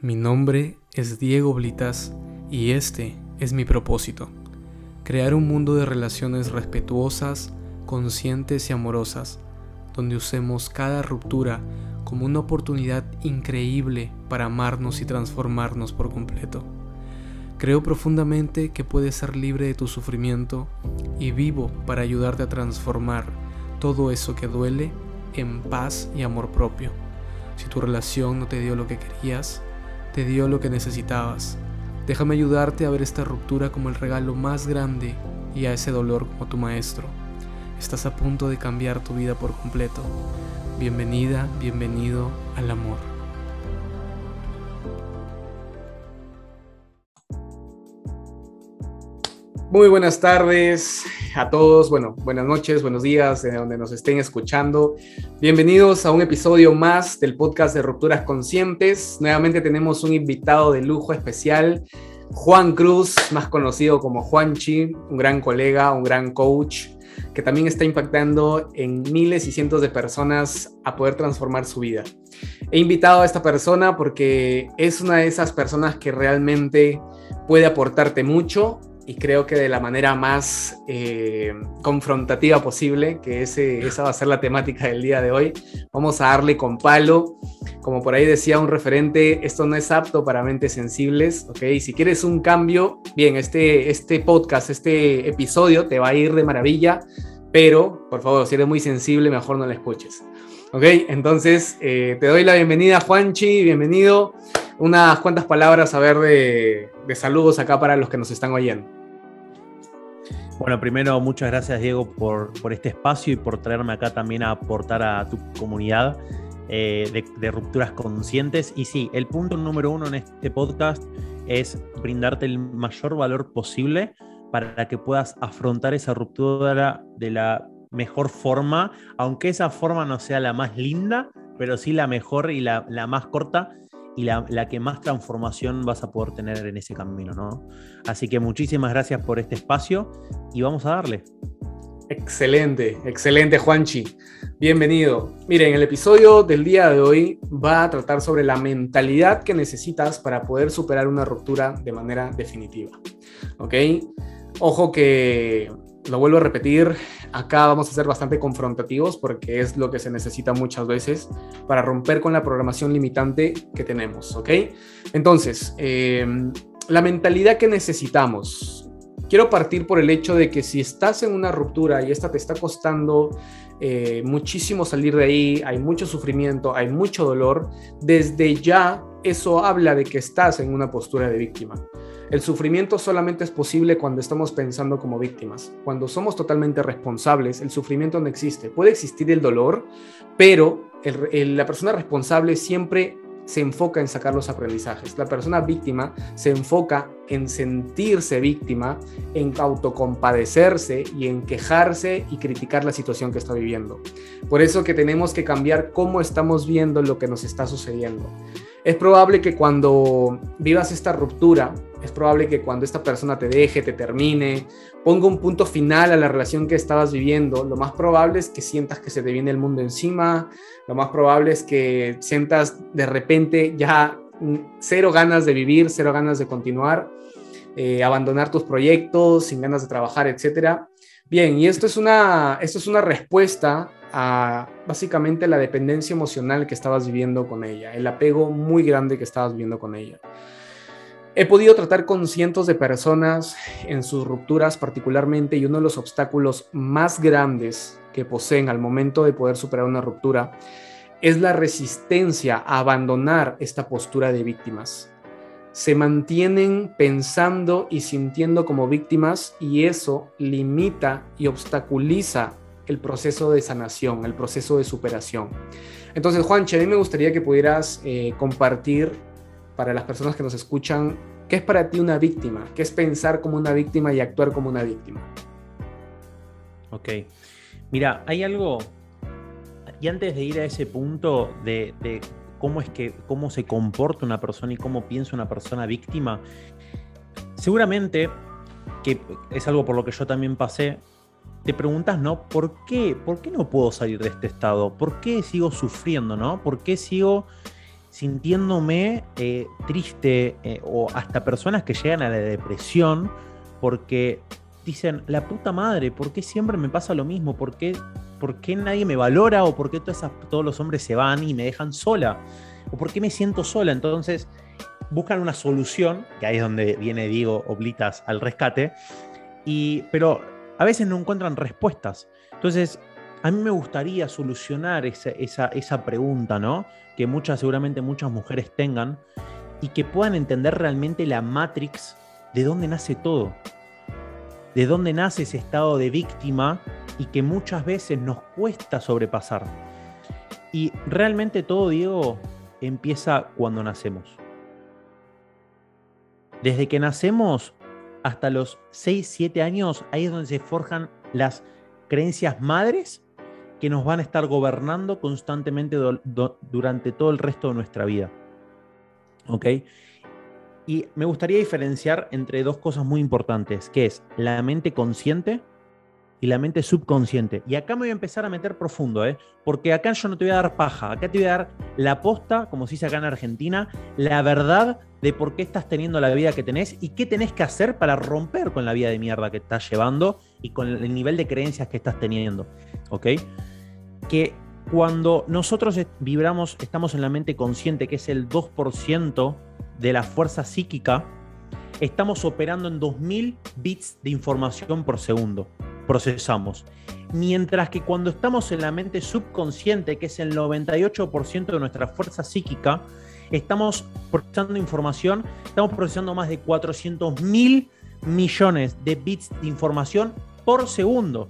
Mi nombre es Diego Blitas y este es mi propósito. Crear un mundo de relaciones respetuosas, conscientes y amorosas, donde usemos cada ruptura como una oportunidad increíble para amarnos y transformarnos por completo. Creo profundamente que puedes ser libre de tu sufrimiento y vivo para ayudarte a transformar todo eso que duele en paz y amor propio. Si tu relación no te dio lo que querías, te dio lo que necesitabas. Déjame ayudarte a ver esta ruptura como el regalo más grande y a ese dolor como tu maestro. Estás a punto de cambiar tu vida por completo. Bienvenida, bienvenido al amor. Muy buenas tardes a todos, bueno, buenas noches, buenos días, de donde nos estén escuchando. Bienvenidos a un episodio más del podcast de Rupturas Conscientes. Nuevamente tenemos un invitado de lujo especial, Juan Cruz, más conocido como Juanchi, un gran colega, un gran coach, que también está impactando en miles y cientos de personas a poder transformar su vida. He invitado a esta persona porque es una de esas personas que realmente puede aportarte mucho y creo que de la manera más eh, confrontativa posible, que ese, esa va a ser la temática del día de hoy. Vamos a darle con palo. Como por ahí decía un referente, esto no es apto para mentes sensibles, ¿ok? Si quieres un cambio, bien, este, este podcast, este episodio te va a ir de maravilla, pero por favor, si eres muy sensible, mejor no lo escuches. ¿Ok? Entonces, eh, te doy la bienvenida, Juanchi, bienvenido. Unas cuantas palabras a ver de, de saludos acá para los que nos están oyendo. Bueno, primero muchas gracias Diego por, este espacio y por traerme acá también a aportar a tu comunidad eh, de, rupturas conscientes. Y sí, el punto número uno en este podcast es brindarte el mayor valor posible para que puedas afrontar esa ruptura de la mejor forma, aunque esa forma no sea la más linda, pero sí la mejor y la, la más corta y la, que más transformación vas a poder tener en ese camino, ¿no? Así que muchísimas gracias por este espacio y vamos a darle. Excelente, excelente Juanchi. Bienvenido. Miren, el episodio del día de hoy va a tratar sobre la mentalidad que necesitas para poder superar una ruptura de manera definitiva. ¿Ok? Ojo que lo vuelvo a repetir, acá vamos a ser bastante confrontativos porque es lo que se necesita muchas veces para romper con la programación limitante que tenemos, ¿ok? Entonces, em, la mentalidad que necesitamos. Quiero partir por el hecho de que si estás en una ruptura y esta te está costando eh, muchísimo salir de ahí, hay mucho sufrimiento, hay mucho dolor, desde ya eso habla de que estás en una postura de víctima. El sufrimiento solamente es posible cuando estamos pensando como víctimas. Cuando somos totalmente responsables, el sufrimiento no existe. Puede existir el dolor, pero la persona responsable siempre se enfoca en sacar los aprendizajes. La persona víctima se enfoca en sentirse víctima, en autocompadecerse y en quejarse y criticar la situación que está viviendo. Por eso que tenemos que cambiar cómo estamos viendo lo que nos está sucediendo. Es probable que cuando vivas esta ruptura, es probable que cuando esta persona te deje, te termine, ponga un punto final a la relación que estabas viviendo, lo más probable es que sientas que se te viene el mundo encima, lo más probable es que sientas de repente ya cero ganas de vivir, cero ganas de continuar, eh, abandonar tus proyectos, sin ganas de trabajar, etc. Bien, y esto es una, esto es una respuesta a básicamente la dependencia emocional que estabas viviendo con ella, el apego muy grande que estabas viviendo con ella. He podido tratar con cientos de personas en sus rupturas particularmente y uno de los obstáculos más grandes que poseen al momento de poder superar una ruptura es la resistencia a abandonar esta postura de víctimas. Se mantienen pensando y sintiendo como víctimas y eso limita y obstaculiza el proceso de sanación, el proceso de superación. Entonces, Juanche, a mí me gustaría que pudieras eh, compartir para las personas que nos escuchan, ¿qué es para ti una víctima? ¿Qué es pensar como una víctima y actuar como una víctima? Ok. Mira, hay algo, y antes de ir a ese punto de, cómo es que, cómo se comporta una persona y cómo piensa una persona víctima, seguramente, que es algo por lo que yo también pasé, te preguntas, ¿no? ¿Por qué? ¿Por qué no puedo salir de este estado? ¿Por qué sigo sufriendo, no? ¿Por qué sigo sintiéndome eh, triste eh, o hasta personas que llegan a la depresión porque dicen, la puta madre, ¿por qué siempre me pasa lo mismo? ¿Por qué, por qué nadie me valora? ¿O por qué todos los hombres se van y me dejan sola? ¿O por qué me siento sola? Entonces buscan una solución, que ahí es donde viene Diego Oblitas al rescate, y, pero a veces no encuentran respuestas. Entonces, a mí me gustaría solucionar esa, esa, pregunta, ¿no? Que muchas, seguramente muchas mujeres tengan y que puedan entender realmente la matrix de dónde nace todo, de dónde nace ese estado de víctima y que muchas veces nos cuesta sobrepasar. Y realmente todo, Diego, empieza cuando nacemos. Desde que nacemos hasta los 6, 7 años, ahí es donde se forjan las creencias madres que nos van a estar gobernando constantemente durante todo el resto de nuestra vida. ¿Ok? Y me gustaría diferenciar entre dos cosas muy importantes, que es la mente consciente y la mente subconsciente. Y acá me voy a empezar a meter profundo, ¿eh? porque acá yo no te voy a dar paja, acá te voy a dar la posta, como se dice acá en Argentina, la verdad de por qué estás teniendo la vida que tenés y qué tenés que hacer para romper con la vida de mierda que estás llevando y con el nivel de creencias que estás teniendo. ¿Ok? Que cuando nosotros vibramos, estamos en la mente consciente, que es el 2% de la fuerza psíquica, estamos operando en 2000 bits de información por segundo. Procesamos. Mientras que cuando estamos en la mente subconsciente, que es el 98% de nuestra fuerza psíquica, estamos procesando información, estamos procesando más de 400 mil millones de bits de información por segundo.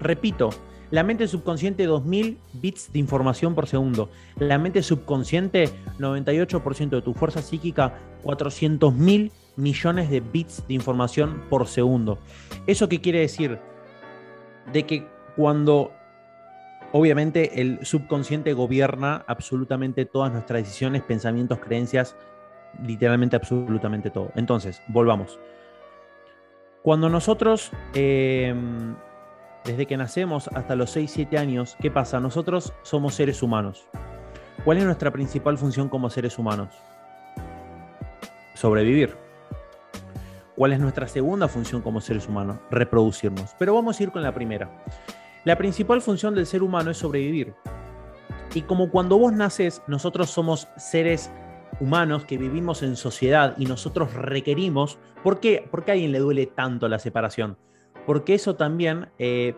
Repito, la mente subconsciente 2000 bits de información por segundo. La mente subconsciente 98% de tu fuerza psíquica 400 mil millones de bits de información por segundo. ¿Eso qué quiere decir? De que cuando obviamente el subconsciente gobierna absolutamente todas nuestras decisiones, pensamientos, creencias, literalmente absolutamente todo. Entonces, volvamos. Cuando nosotros eh, desde que nacemos hasta los 6-7 años, ¿qué pasa? Nosotros somos seres humanos. ¿Cuál es nuestra principal función como seres humanos? Sobrevivir. ¿Cuál es nuestra segunda función como seres humanos? Reproducirnos. Pero vamos a ir con la primera. La principal función del ser humano es sobrevivir. Y como cuando vos naces, nosotros somos seres humanos que vivimos en sociedad y nosotros requerimos, ¿por qué, ¿Por a alguien le duele tanto la separación? porque eso también eh,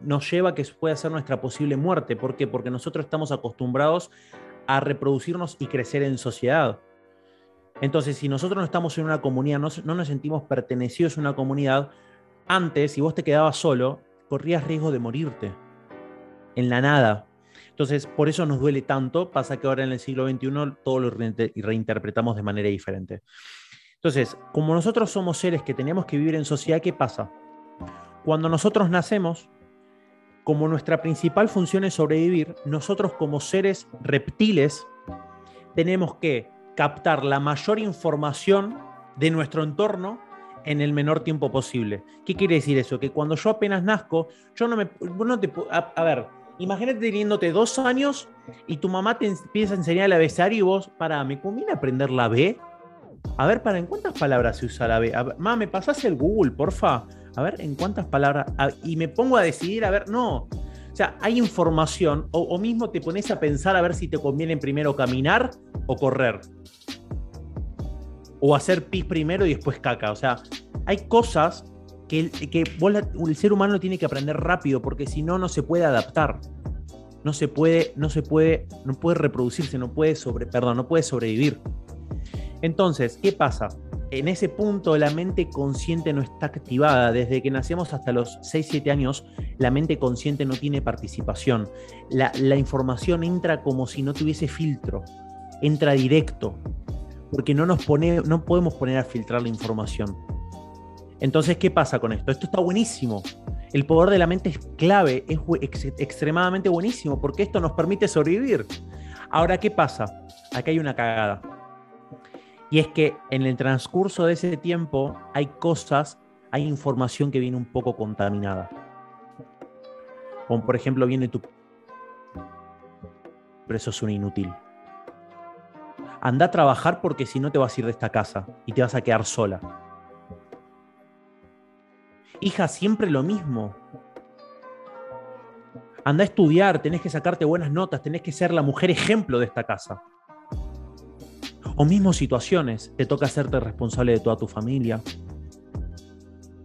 nos lleva a que pueda ser nuestra posible muerte. ¿Por qué? Porque nosotros estamos acostumbrados a reproducirnos y crecer en sociedad. Entonces, si nosotros no estamos en una comunidad, no, no nos sentimos pertenecidos a una comunidad, antes, si vos te quedabas solo, corrías riesgo de morirte en la nada. Entonces, por eso nos duele tanto. Pasa que ahora en el siglo XXI todo lo reinterpretamos de manera diferente. Entonces, como nosotros somos seres que tenemos que vivir en sociedad, ¿qué pasa? Cuando nosotros nacemos, como nuestra principal función es sobrevivir, nosotros como seres reptiles tenemos que captar la mayor información de nuestro entorno en el menor tiempo posible. ¿Qué quiere decir eso? Que cuando yo apenas nazco, yo no me... te, a, ver, imagínate teniéndote dos años y tu mamá te empieza a enseñar el abecedario y vos, para, ¿me conviene aprender la B? A ver, ¿para en cuántas palabras se usa la B? Mamá, ¿me pasás el Google, porfa? a ver en cuántas palabras, y me pongo a decidir, a ver, no. O sea, hay información, o, mismo te pones a pensar a ver si te conviene primero caminar o correr. O hacer pis primero y después caca. O sea, hay cosas que, que el ser humano tiene que aprender rápido, porque si no, no se puede adaptar. No se puede, no se puede, no puede reproducirse, no puede sobre, no puede sobrevivir. Entonces, ¿qué pasa? en ese punto la mente consciente no está activada. Desde que nacemos hasta los 6-7 años, la mente consciente no tiene participación. La, información entra como si no tuviese filtro, entra directo, porque no, nos pone, no podemos poner a filtrar la información. Entonces, ¿qué pasa con esto? Esto está buenísimo. El poder de la mente es clave, es extremadamente buenísimo, porque esto nos permite sobrevivir. Ahora, ¿qué pasa? Aquí hay una cagada y es que en el transcurso de ese tiempo hay cosas, hay información que viene un poco contaminada. Como por ejemplo viene tu... Pero eso es un inútil. Anda a trabajar porque si no te vas a ir de esta casa y te vas a quedar sola. Hija, siempre lo mismo. Anda a estudiar, tenés que sacarte buenas notas, tenés que ser la mujer ejemplo de esta casa. O mismo situaciones, te toca hacerte responsable de toda tu familia.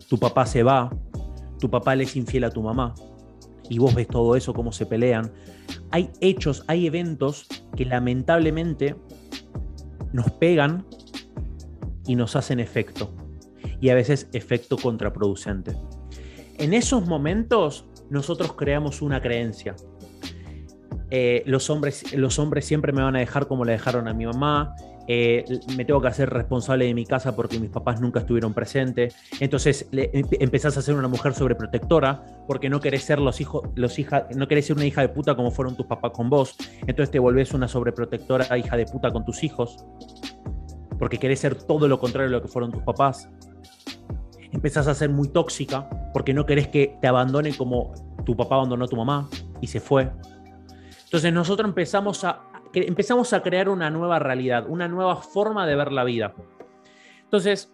Tu papá se va, tu papá le es infiel a tu mamá, y vos ves todo eso, cómo se pelean. Hay hechos, hay eventos que lamentablemente nos pegan y nos hacen efecto. Y a veces efecto contraproducente. En esos momentos nosotros creamos una creencia. Eh, los, hombres, los hombres siempre me van a dejar como le dejaron a mi mamá, eh, me tengo que hacer responsable de mi casa porque mis papás nunca estuvieron presentes. Entonces empezás a ser una mujer sobreprotectora porque no querés ser los hijos, los no querés ser una hija de puta como fueron tus papás con vos. Entonces te volvés una sobreprotectora hija de puta con tus hijos porque querés ser todo lo contrario de lo que fueron tus papás. Empezás a ser muy tóxica porque no querés que te abandone como tu papá abandonó a tu mamá y se fue. Entonces nosotros empezamos a empezamos a crear una nueva realidad, una nueva forma de ver la vida. Entonces,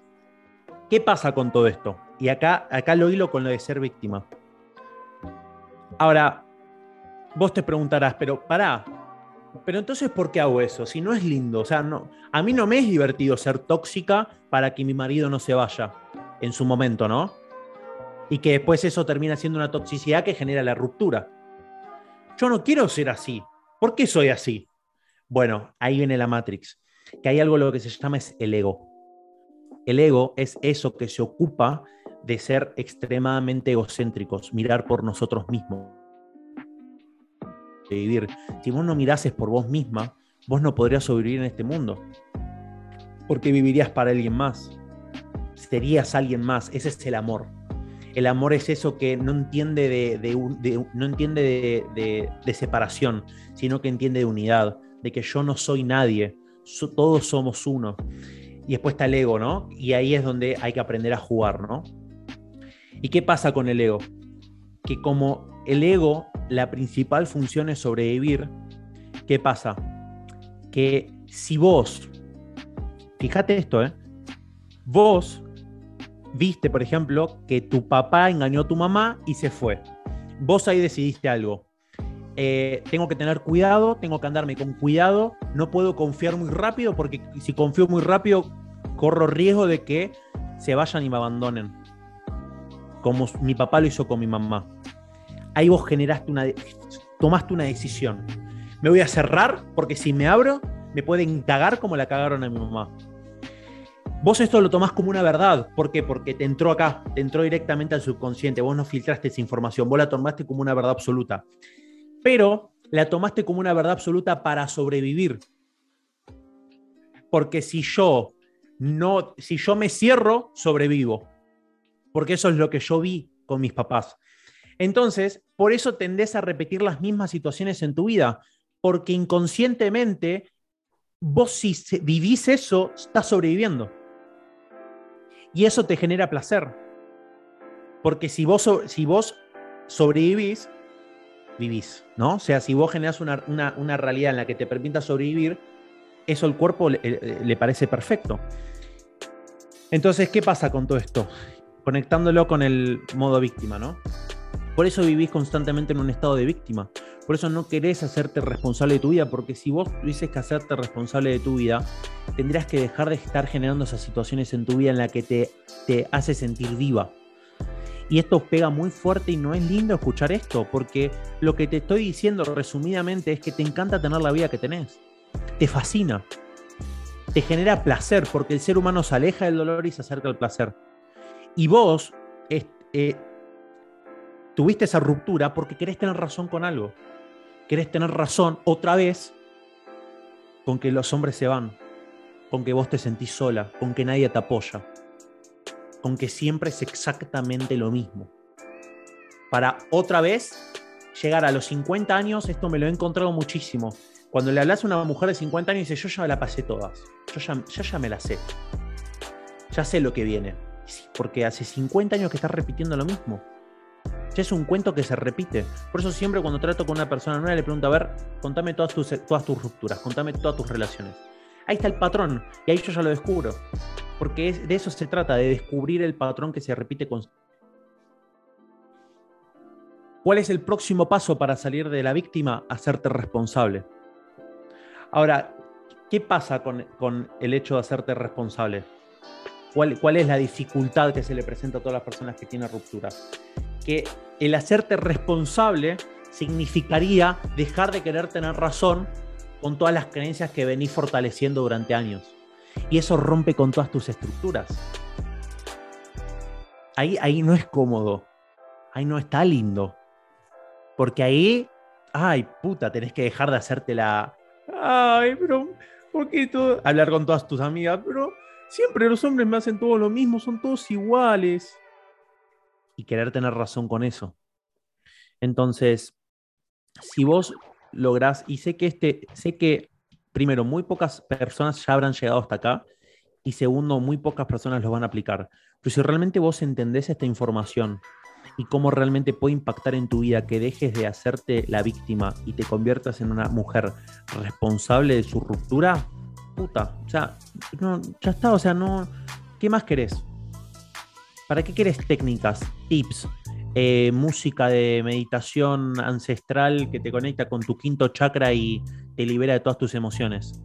¿qué pasa con todo esto? Y acá, acá lo hilo con lo de ser víctima. Ahora, vos te preguntarás, pero pará, pero entonces, ¿por qué hago eso? Si no es lindo, o sea, no, a mí no me es divertido ser tóxica para que mi marido no se vaya en su momento, ¿no? Y que después eso termina siendo una toxicidad que genera la ruptura. Yo no quiero ser así. ¿Por qué soy así? Bueno, ahí viene la Matrix, que hay algo lo que se llama es el ego. El ego es eso que se ocupa de ser extremadamente egocéntricos, mirar por nosotros mismos. De vivir. Si vos no mirases por vos misma, vos no podrías sobrevivir en este mundo. Porque vivirías para alguien más. Serías alguien más. Ese es el amor. El amor es eso que no entiende de, no entiende de separación, sino que entiende de unidad de que yo no soy nadie, todos somos uno. Y después está el ego, ¿no? Y ahí es donde hay que aprender a jugar, ¿no? ¿Y qué pasa con el ego? Que como el ego, la principal función es sobrevivir, ¿qué pasa? Que si vos, fíjate esto, ¿eh? Vos viste, por ejemplo, que tu papá engañó a tu mamá y se fue. Vos ahí decidiste algo. Eh, tengo que tener cuidado, tengo que andarme con cuidado, no puedo confiar muy rápido porque si confío muy rápido corro riesgo de que se vayan y me abandonen, como mi papá lo hizo con mi mamá. Ahí vos generaste una, tomaste una decisión. Me voy a cerrar porque si me abro me pueden cagar como la cagaron a mi mamá. Vos esto lo tomás como una verdad. ¿Por qué? Porque te entró acá, te entró directamente al subconsciente. Vos no filtraste esa información, vos la tomaste como una verdad absoluta pero la tomaste como una verdad absoluta para sobrevivir. Porque si yo no, si yo me cierro, sobrevivo. Porque eso es lo que yo vi con mis papás. Entonces, por eso tendés a repetir las mismas situaciones en tu vida, porque inconscientemente vos si vivís eso, estás sobreviviendo. Y eso te genera placer. Porque si vos, si vos sobrevivís, vivís, ¿no? O sea, si vos generas una, realidad en la que te permita sobrevivir, eso al cuerpo le, parece perfecto. Entonces, ¿qué pasa con todo esto? Conectándolo con el modo víctima, ¿no? Por eso vivís constantemente en un estado de víctima. Por eso no querés hacerte responsable de tu vida, porque si vos tuvieses que hacerte responsable de tu vida, tendrías que dejar de estar generando esas situaciones en tu vida en la que te, te hace sentir viva. Y esto pega muy fuerte y no es lindo escuchar esto, porque lo que te estoy diciendo resumidamente es que te encanta tener la vida que tenés. Te fascina. Te genera placer, porque el ser humano se aleja del dolor y se acerca al placer. Y vos eh, tuviste esa ruptura porque querés tener razón con algo. Querés tener razón otra vez con que los hombres se van, con que vos te sentís sola, con que nadie te apoya con que siempre es exactamente lo mismo. Para otra vez llegar a los 50 años, esto me lo he encontrado muchísimo. Cuando le hablas a una mujer de 50 años, dice, yo ya la pasé todas, yo ya, ya me la sé, ya sé lo que viene. porque hace 50 años que estás repitiendo lo mismo. Ya es un cuento que se repite. Por eso siempre cuando trato con una persona nueva le pregunto, a ver, contame todas tus, todas tus rupturas, contame todas tus relaciones. Ahí está el patrón y ahí yo ya lo descubro. Porque de eso se trata, de descubrir el patrón que se repite con... ¿Cuál es el próximo paso para salir de la víctima? Hacerte responsable. Ahora, ¿qué pasa con, el hecho de hacerte responsable? ¿Cuál, ¿Cuál, es la dificultad que se le presenta a todas las personas que tienen rupturas? Que el hacerte responsable significaría dejar de querer tener razón con todas las creencias que venís fortaleciendo durante años. Y eso rompe con todas tus estructuras. Ahí, ahí no es cómodo. Ahí no está lindo. Porque ahí, ay, puta, tenés que dejar de hacerte la... Ay, pero, ¿por qué todo? Hablar con todas tus amigas, pero siempre los hombres me hacen todo lo mismo, son todos iguales. Y querer tener razón con eso. Entonces, si vos lográs, y sé que este, sé que primero, muy pocas personas ya habrán llegado hasta acá, y segundo, muy pocas personas lo van a aplicar. Pero si realmente vos entendés esta información y cómo realmente puede impactar en tu vida que dejes de hacerte la víctima y te conviertas en una mujer responsable de su ruptura, puta, o sea, ya está, o sea, no, ¿qué más querés? ¿Para qué querés técnicas, tips, eh, música de meditación ancestral que te conecta con tu quinto chakra y te libera de todas tus emociones.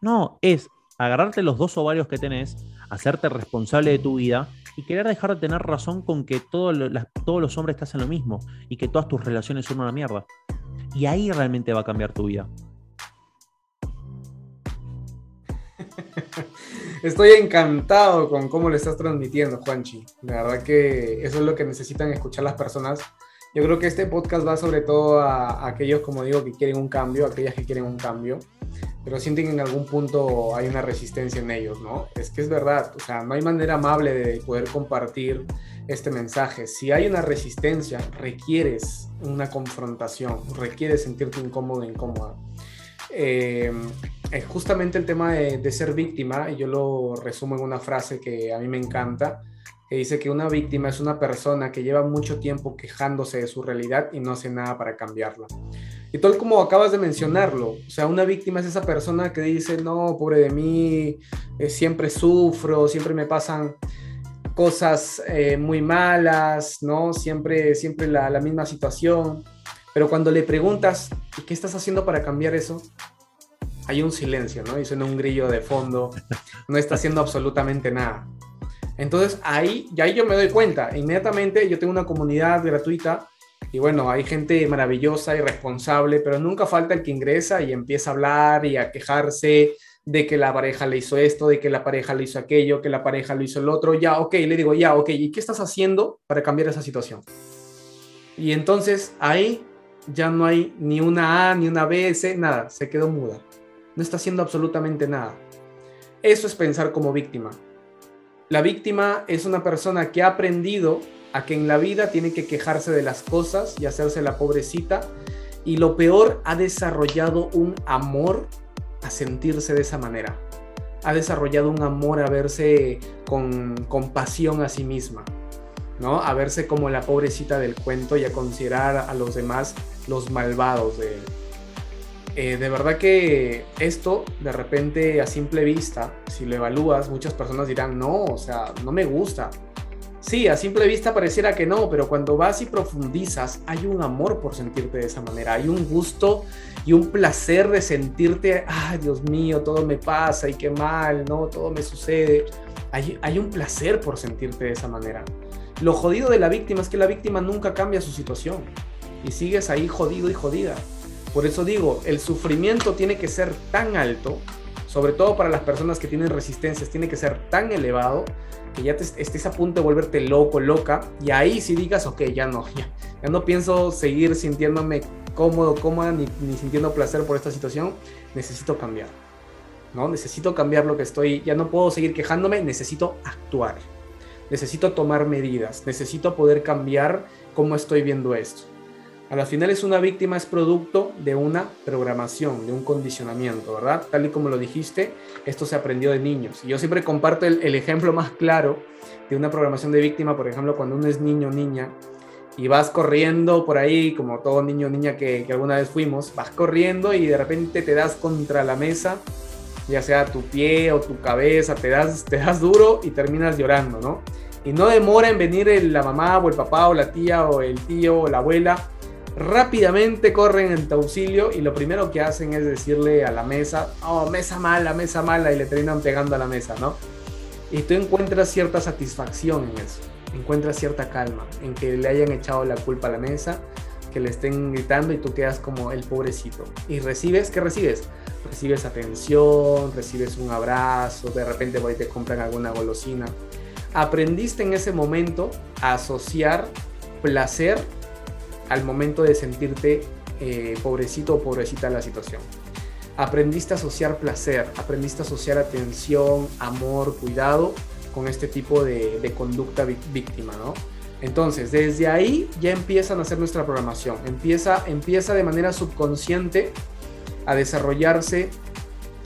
No, es agarrarte los dos ovarios que tenés, hacerte responsable de tu vida y querer dejar de tener razón con que todos los hombres te hacen lo mismo y que todas tus relaciones son una mierda. Y ahí realmente va a cambiar tu vida. Estoy encantado con cómo le estás transmitiendo, Juanchi. La verdad que eso es lo que necesitan escuchar las personas. Yo creo que este podcast va sobre todo a, aquellos, como digo, que quieren un cambio, a aquellas que quieren un cambio, pero sienten que en algún punto hay una resistencia en ellos, ¿no? Es que es verdad, o sea, no hay manera amable de poder compartir este mensaje. Si hay una resistencia, requieres una confrontación, requieres sentirte incómodo, incómoda. Eh, es justamente el tema de, ser víctima, y yo lo resumo en una frase que a mí me encanta, que dice que una víctima es una persona que lleva mucho tiempo quejándose de su realidad y no hace nada para cambiarla. Y tal como acabas de mencionarlo, o sea, una víctima es esa persona que dice, no, pobre de mí, eh, siempre sufro, siempre me pasan cosas eh, muy malas, ¿no? Siempre, siempre la, la misma situación. Pero cuando le preguntas, ¿qué estás haciendo para cambiar eso? Hay un silencio, ¿no? Y suena un grillo de fondo, no está haciendo absolutamente nada. Entonces ahí, ya ahí yo me doy cuenta, inmediatamente yo tengo una comunidad gratuita y bueno, hay gente maravillosa y responsable, pero nunca falta el que ingresa y empieza a hablar y a quejarse de que la pareja le hizo esto, de que la pareja le hizo aquello, que la pareja le hizo el otro. Ya, ok, le digo, ya, ok, ¿y qué estás haciendo para cambiar esa situación? Y entonces ahí ya no hay ni una A, ni una B, C, nada, se quedó muda no está haciendo absolutamente nada. Eso es pensar como víctima. La víctima es una persona que ha aprendido a que en la vida tiene que quejarse de las cosas y hacerse la pobrecita. Y lo peor, ha desarrollado un amor a sentirse de esa manera. Ha desarrollado un amor a verse con compasión a sí misma. ¿no? A verse como la pobrecita del cuento y a considerar a los demás los malvados de, eh, de verdad que esto, de repente, a simple vista, si lo evalúas, muchas personas dirán, no, o sea, no me gusta. Sí, a simple vista pareciera que no, pero cuando vas y profundizas, hay un amor por sentirte de esa manera, hay un gusto y un placer de sentirte, ay Dios mío, todo me pasa y qué mal, ¿no? Todo me sucede. Hay, hay un placer por sentirte de esa manera. Lo jodido de la víctima es que la víctima nunca cambia su situación y sigues ahí jodido y jodida. Por eso digo, el sufrimiento tiene que ser tan alto, sobre todo para las personas que tienen resistencias, tiene que ser tan elevado que ya estés a punto de volverte loco, loca, y ahí si digas, ok, ya no, ya, no pienso seguir sintiéndome cómodo, cómoda, ni, ni, sintiendo placer por esta situación, necesito cambiar, ¿no? Necesito cambiar lo que estoy, ya no puedo seguir quejándome, necesito actuar, necesito tomar medidas, necesito poder cambiar cómo estoy viendo esto. A la final es una víctima, es producto de una programación, de un condicionamiento, ¿verdad? Tal y como lo dijiste, esto se aprendió de niños. Y yo siempre comparto el, ejemplo más claro de una programación de víctima, por ejemplo, cuando uno es niño o niña y vas corriendo por ahí, como todo niño o niña que, que alguna vez fuimos, vas corriendo y de repente te das contra la mesa ya sea tu pie o tu cabeza, te das, te das duro y terminas llorando, ¿no? Y no demora en venir la mamá o el papá o la tía o el tío o la abuela rápidamente corren en tu auxilio y lo primero que hacen es decirle a la mesa, oh, mesa mala, mesa mala, y le terminan pegando a la mesa, ¿no? Y tú encuentras cierta satisfacción en eso, encuentras cierta calma, en que le hayan echado la culpa a la mesa, que le estén gritando y tú quedas como el pobrecito. Y recibes, ¿qué recibes? Recibes atención, recibes un abrazo, de repente por ahí te compran alguna golosina. Aprendiste en ese momento a asociar placer al momento de sentirte eh, pobrecito o pobrecita la situación. Aprendiste a asociar placer, aprendiste a asociar atención, amor, cuidado con este tipo de, conducta víctima, ¿no? Entonces, desde ahí ya empiezan a hacer nuestra programación. Empieza, empieza de manera subconsciente a desarrollarse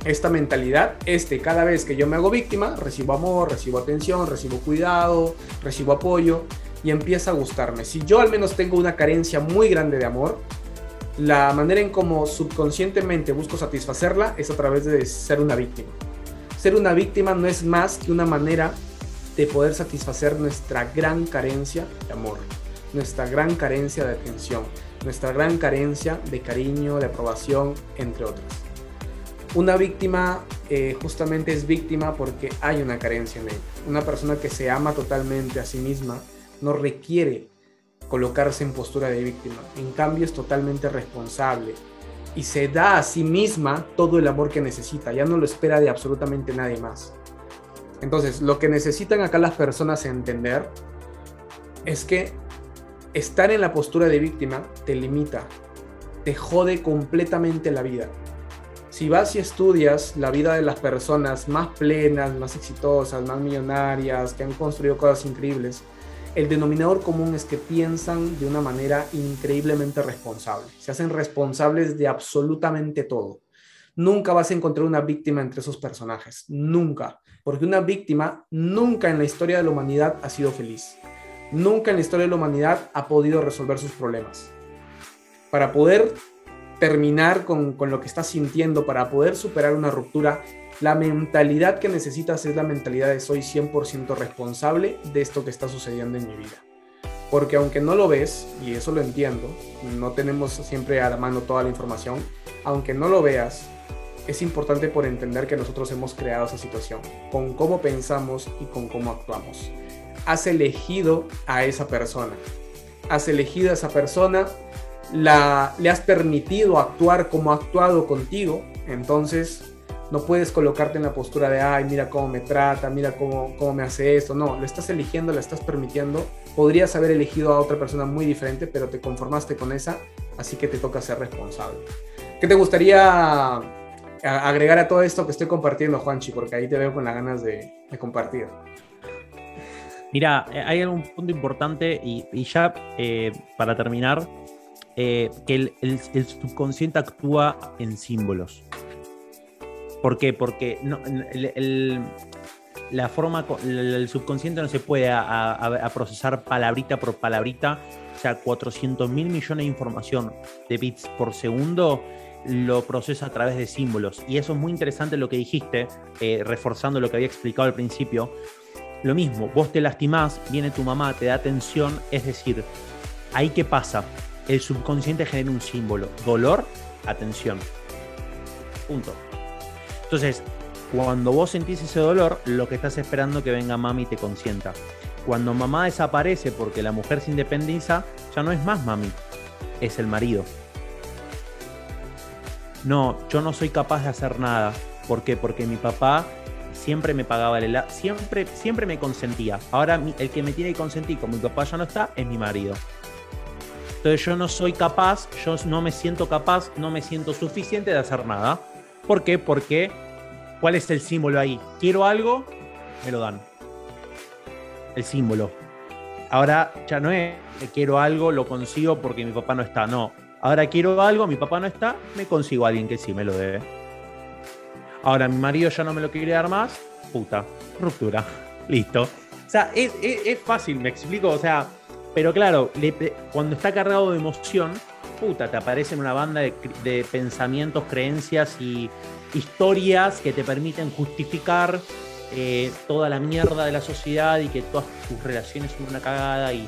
esta mentalidad. Este, cada vez que yo me hago víctima, recibo amor, recibo atención, recibo cuidado, recibo apoyo y empieza a gustarme. Si yo al menos tengo una carencia muy grande de amor, la manera en como subconscientemente busco satisfacerla es a través de ser una víctima. Ser una víctima no es más que una manera de poder satisfacer nuestra gran carencia de amor, nuestra gran carencia de atención, nuestra gran carencia de cariño, de aprobación, entre otros. Una víctima eh, justamente es víctima porque hay una carencia en ella. Una persona que se ama totalmente a sí misma, no requiere colocarse en postura de víctima. En cambio es totalmente responsable y se da a sí misma todo el amor que necesita. Ya no lo espera de absolutamente nadie más. Entonces, lo que necesitan acá las personas entender es que estar en la postura de víctima te limita, te jode completamente la vida. Si vas y estudias la vida de las personas más plenas, más exitosas, más millonarias, que han construido cosas increíbles, el denominador común es que piensan de una manera increíblemente responsable. Se hacen responsables de absolutamente todo. Nunca vas a encontrar una víctima entre esos personajes. Nunca. Porque una víctima nunca en la historia de la humanidad ha sido feliz. Nunca en la historia de la humanidad ha podido resolver sus problemas. Para poder terminar con, con lo que estás sintiendo, para poder superar una ruptura, la mentalidad que necesitas es la mentalidad de soy 100% responsable de esto que está sucediendo en mi vida. Porque aunque no lo ves, y eso lo entiendo, no tenemos siempre a la mano toda la información, aunque no lo veas, es importante por entender que nosotros hemos creado esa situación, con cómo pensamos y con cómo actuamos. Has elegido a esa persona. Has elegido a esa persona, la, le has permitido actuar como ha actuado contigo, entonces no puedes colocarte en la postura de, ay, mira cómo me trata, mira cómo, cómo me hace esto. No, lo estás eligiendo, lo estás permitiendo. Podrías haber elegido a otra persona muy diferente, pero te conformaste con esa, así que te toca ser responsable. ¿Qué te gustaría agregar a todo esto que estoy compartiendo, Juanchi? Porque ahí te veo con las ganas de, compartir. Mira, eh, hay un punto importante y, ya eh, para terminar, eh, que el, el subconsciente actúa en símbolos. ¿Por qué? Porque la forma, el subconsciente no se puede a, procesar palabrita por palabrita, o sea, 400 mil millones de información de bits por segundo lo procesa a través de símbolos. Y eso es muy interesante lo que dijiste, eh, reforzando lo que había explicado al principio. Lo mismo, vos te lastimás, viene tu mamá, te da atención, es decir, ahí qué pasa, el subconsciente genera un símbolo, dolor, atención. Punto. Entonces, cuando vos sentís ese dolor, lo que estás esperando es que venga mami y te consienta. Cuando mamá desaparece porque la mujer se independiza, ya no es más mami, es el marido. No, yo no soy capaz de hacer nada. ¿Por qué? Porque mi papá siempre me pagaba el helado, siempre, siempre me consentía. Ahora el que me tiene que consentir, como mi papá ya no está, es mi marido. Entonces yo no soy capaz, yo no me siento capaz, no me siento suficiente de hacer nada. ¿Por qué? Porque, ¿cuál es el símbolo ahí? Quiero algo, me lo dan. El símbolo. Ahora ya no es quiero algo, lo consigo porque mi papá no está. No. Ahora quiero algo, mi papá no está, me consigo a alguien que sí me lo debe. Ahora mi marido ya no me lo quiere dar más, puta, ruptura. Listo. O sea, es, fácil, me explico. O sea, pero claro, cuando está cargado de emoción, puta, te aparecen una banda de, pensamientos, creencias y historias que te permiten justificar eh, toda la mierda de la sociedad y que todas tus relaciones son una cagada y,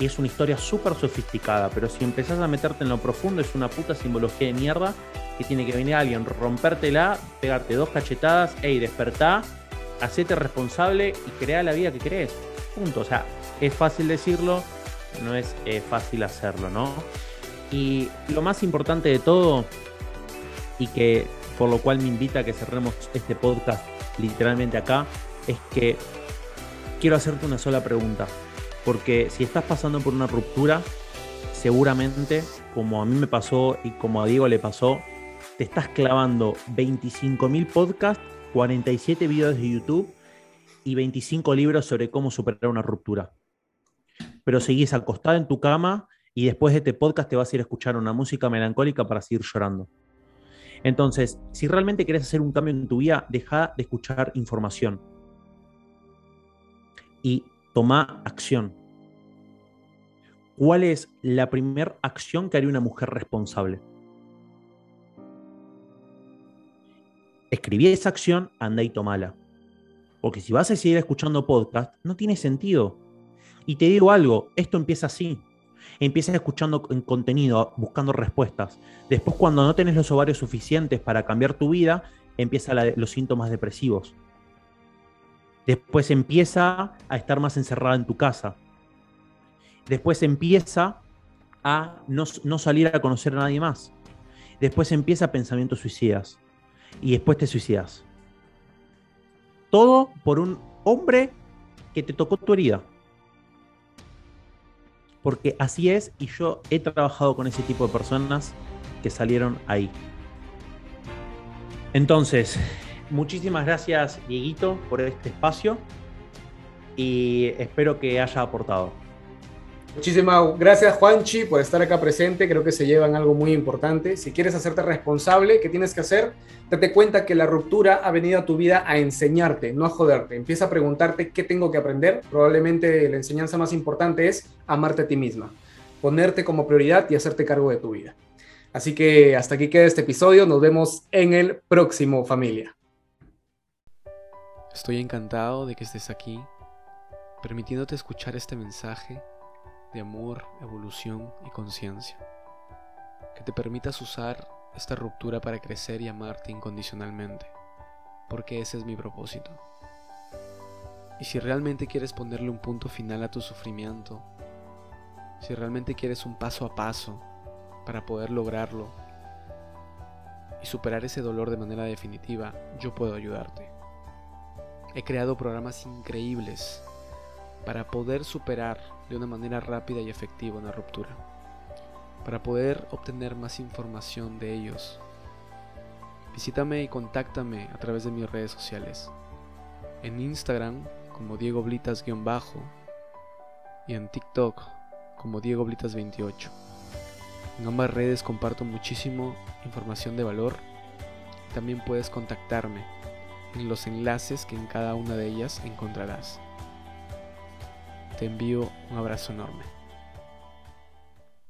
es una historia súper sofisticada. Pero si empezás a meterte en lo profundo, es una puta simbología de mierda que tiene que venir alguien, rompértela, pegarte dos cachetadas, ey, despertá, hacete responsable y crea la vida que crees. Punto. O sea, es fácil decirlo, no es eh, fácil hacerlo, ¿no? Y lo más importante de todo, y que por lo cual me invita a que cerremos este podcast literalmente acá, es que quiero hacerte una sola pregunta. Porque si estás pasando por una ruptura, seguramente, como a mí me pasó y como a Diego le pasó, te estás clavando 25.000 podcasts, 47 videos de YouTube y 25 libros sobre cómo superar una ruptura. Pero seguís acostada en tu cama y después de este podcast te vas a ir a escuchar una música melancólica para seguir llorando. Entonces, si realmente querés hacer un cambio en tu vida, deja de escuchar información y toma acción. ¿Cuál es la primera acción que haría una mujer responsable? escribí esa acción, anda y tomala. Porque si vas a seguir escuchando podcast, no tiene sentido. Y te digo algo, esto empieza así. Empiezas escuchando contenido, buscando respuestas. Después, cuando no tenés los ovarios suficientes para cambiar tu vida, empiezan los síntomas depresivos. Después empieza a estar más encerrada en tu casa. Después empieza a no, no salir a conocer a nadie más. Después empieza pensamientos suicidas y después te suicidas. Todo por un hombre que te tocó tu herida. Porque así es y yo he trabajado con ese tipo de personas que salieron ahí. Entonces, muchísimas gracias Dieguito por este espacio y espero que haya aportado. Muchísimas gracias Juanchi por estar acá presente, creo que se llevan algo muy importante. Si quieres hacerte responsable, ¿qué tienes que hacer? Date cuenta que la ruptura ha venido a tu vida a enseñarte, no a joderte. Empieza a preguntarte qué tengo que aprender. Probablemente la enseñanza más importante es amarte a ti misma, ponerte como prioridad y hacerte cargo de tu vida. Así que hasta aquí queda este episodio, nos vemos en el próximo familia. Estoy encantado de que estés aquí, permitiéndote escuchar este mensaje de amor, evolución y conciencia. Que te permitas usar esta ruptura para crecer y amarte incondicionalmente, porque ese es mi propósito. Y si realmente quieres ponerle un punto final a tu sufrimiento, si realmente quieres un paso a paso para poder lograrlo y superar ese dolor de manera definitiva, yo puedo ayudarte. He creado programas increíbles para poder superar de una manera rápida y efectiva una ruptura. Para poder obtener más información de ellos, visítame y contáctame a través de mis redes sociales. En Instagram como Diego Blitas-bajo y en TikTok como Diego Blitas28. En ambas redes comparto muchísimo información de valor. También puedes contactarme en los enlaces que en cada una de ellas encontrarás. Te envío un abrazo enorme.